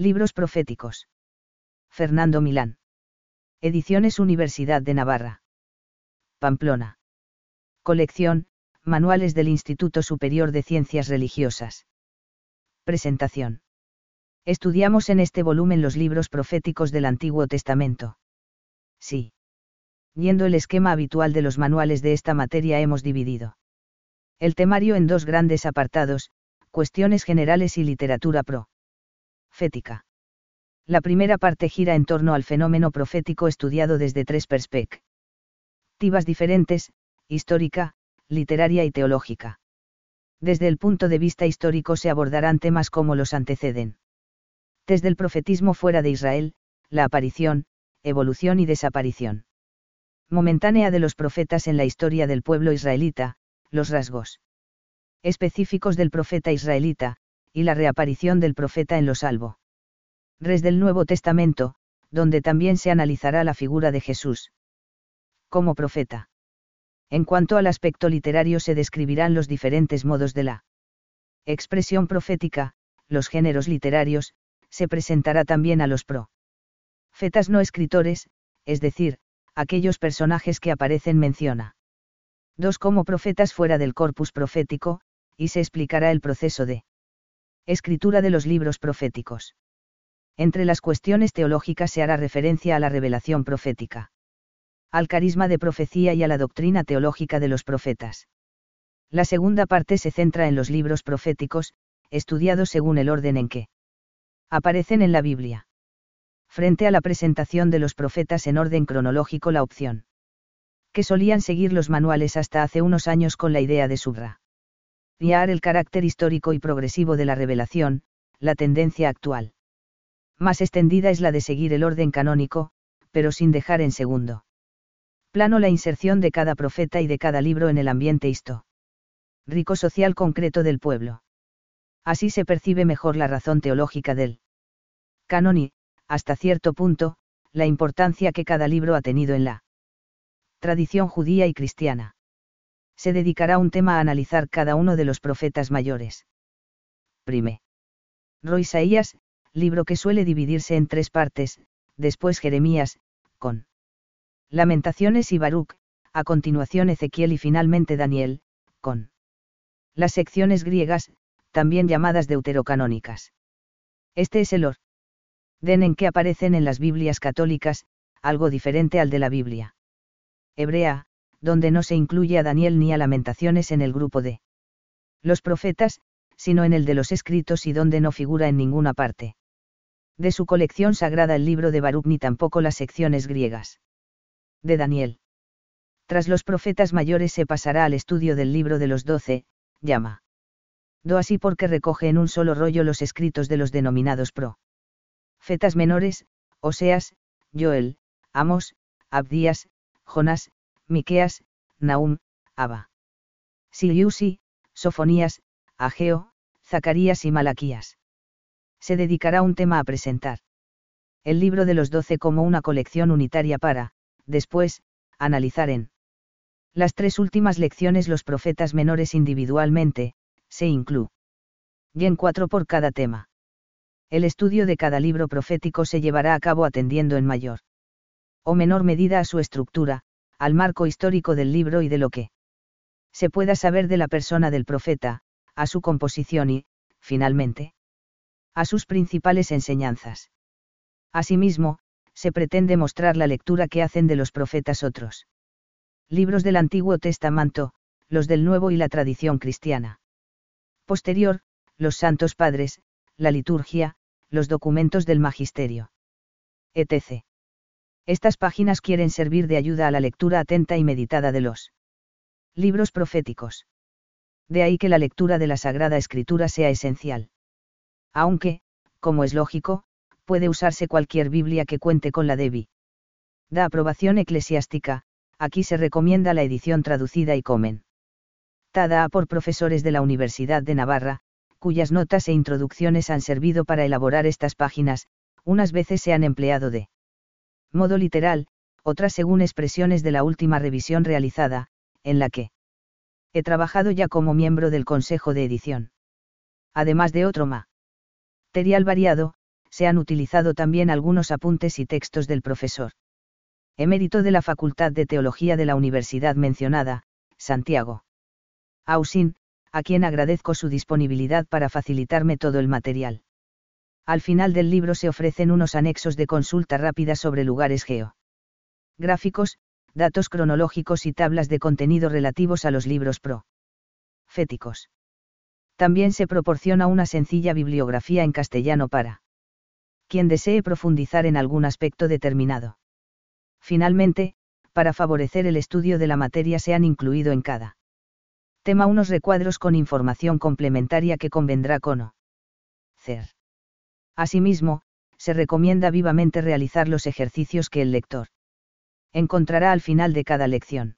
Libros proféticos. Fernando Milán. Ediciones Universidad de Navarra. Pamplona. Colección, Manuales del Instituto Superior de Ciencias Religiosas. Presentación. Estudiamos en este volumen los libros proféticos del Antiguo Testamento. Sí. Yendo el esquema habitual de los manuales de esta materia hemos dividido el temario en dos grandes apartados, cuestiones generales y literatura La primera parte gira en torno al fenómeno profético estudiado desde tres perspectivas diferentes, histórica, literaria y teológica. Desde el punto de vista histórico se abordarán temas como los anteceden. Desde el profetismo fuera de Israel, la aparición, evolución y desaparición momentánea de los profetas en la historia del pueblo israelita, los rasgos específicos del profeta israelita, y la reaparición del profeta en lo salvo. Res del Nuevo Testamento, donde también se analizará la figura de Jesús como profeta. En cuanto al aspecto literario se describirán los diferentes modos de la expresión profética, los géneros literarios, se presentará también a los profetas no escritores, es decir, aquellos personajes que aparecen menciona. Dos como profetas fuera del corpus profético, y se explicará el proceso de escritura de los libros proféticos. Entre las cuestiones teológicas se hará referencia a la revelación profética al carisma de profecía y a la doctrina teológica de los profetas. La segunda parte se centra en los libros proféticos, estudiados según el orden en que aparecen en la Biblia. Frente a la presentación de los profetas en orden cronológico, la opción que solían seguir los manuales hasta hace unos años con la idea de subra. Guiar el carácter histórico y progresivo de la revelación, la tendencia actual. Más extendida es la de seguir el orden canónico, pero sin dejar en segundo plano la inserción de cada profeta y de cada libro en el ambiente histo rico social concreto del pueblo. Así se percibe mejor la razón teológica del canon y, hasta cierto punto, la importancia que cada libro ha tenido en la tradición judía y cristiana. Se dedicará un tema a analizar cada uno de los profetas mayores. Prime. Roisaías, libro que suele dividirse en tres partes, después Jeremías, con Lamentaciones y Baruch, a continuación Ezequiel y finalmente Daniel, con las secciones griegas, también llamadas deuterocanónicas. Este es el orden en que aparecen en las Biblias católicas, algo diferente al de la Biblia hebrea, donde no se incluye a Daniel ni a Lamentaciones en el grupo de los profetas, sino en el de los escritos y donde no figura en ninguna parte. De su colección sagrada el libro de Baruch ni tampoco las secciones griegas de Daniel. Tras los profetas mayores se pasará al estudio del libro de los doce, llama. Do así porque recoge en un solo rollo los escritos de los denominados profetas menores, Oseas, Joel, Amos, Abdías, Jonás, Miqueas, Naum, Abba. Siliusi, Sofonías, Ageo, Zacarías y Malaquías. Se dedicará un tema a presentar. El libro de los doce como una colección unitaria para, después, analizar en las tres últimas lecciones los profetas menores individualmente, se incluyen en cuatro por cada tema. El estudio de cada libro profético se llevará a cabo atendiendo en mayor o menor medida a su estructura, al marco histórico del libro y de lo que se pueda saber de la persona del profeta, a su composición y, finalmente, a sus principales enseñanzas. Asimismo, se pretende mostrar la lectura que hacen de los profetas otros. Libros del Antiguo Testamento, los del Nuevo y la tradición cristiana. Posterior, los santos padres, la liturgia, los documentos del magisterio. etc. Estas páginas quieren servir de ayuda a la lectura atenta y meditada de los libros proféticos. De ahí que la lectura de la Sagrada Escritura sea esencial. Aunque, como es lógico, puede usarse cualquier Biblia que cuente con la DEBI. Da aprobación eclesiástica, aquí se recomienda la edición traducida y comen. Tada por profesores de la Universidad de Navarra, cuyas notas e introducciones han servido para elaborar estas páginas, unas veces se han empleado de modo literal, otras según expresiones de la última revisión realizada, en la que he trabajado ya como miembro del Consejo de Edición. Además de otro material variado, se han utilizado también algunos apuntes y textos del profesor. Emérito de la Facultad de Teología de la Universidad mencionada, Santiago. Ausin, a quien agradezco su disponibilidad para facilitarme todo el material. Al final del libro se ofrecen unos anexos de consulta rápida sobre lugares geo. Gráficos, datos cronológicos y tablas de contenido relativos a los libros pro. Féticos. También se proporciona una sencilla bibliografía en castellano para quien desee profundizar en algún aspecto determinado. Finalmente, para favorecer el estudio de la materia se han incluido en cada tema unos recuadros con información complementaria que convendrá conocer. Asimismo, se recomienda vivamente realizar los ejercicios que el lector encontrará al final de cada lección.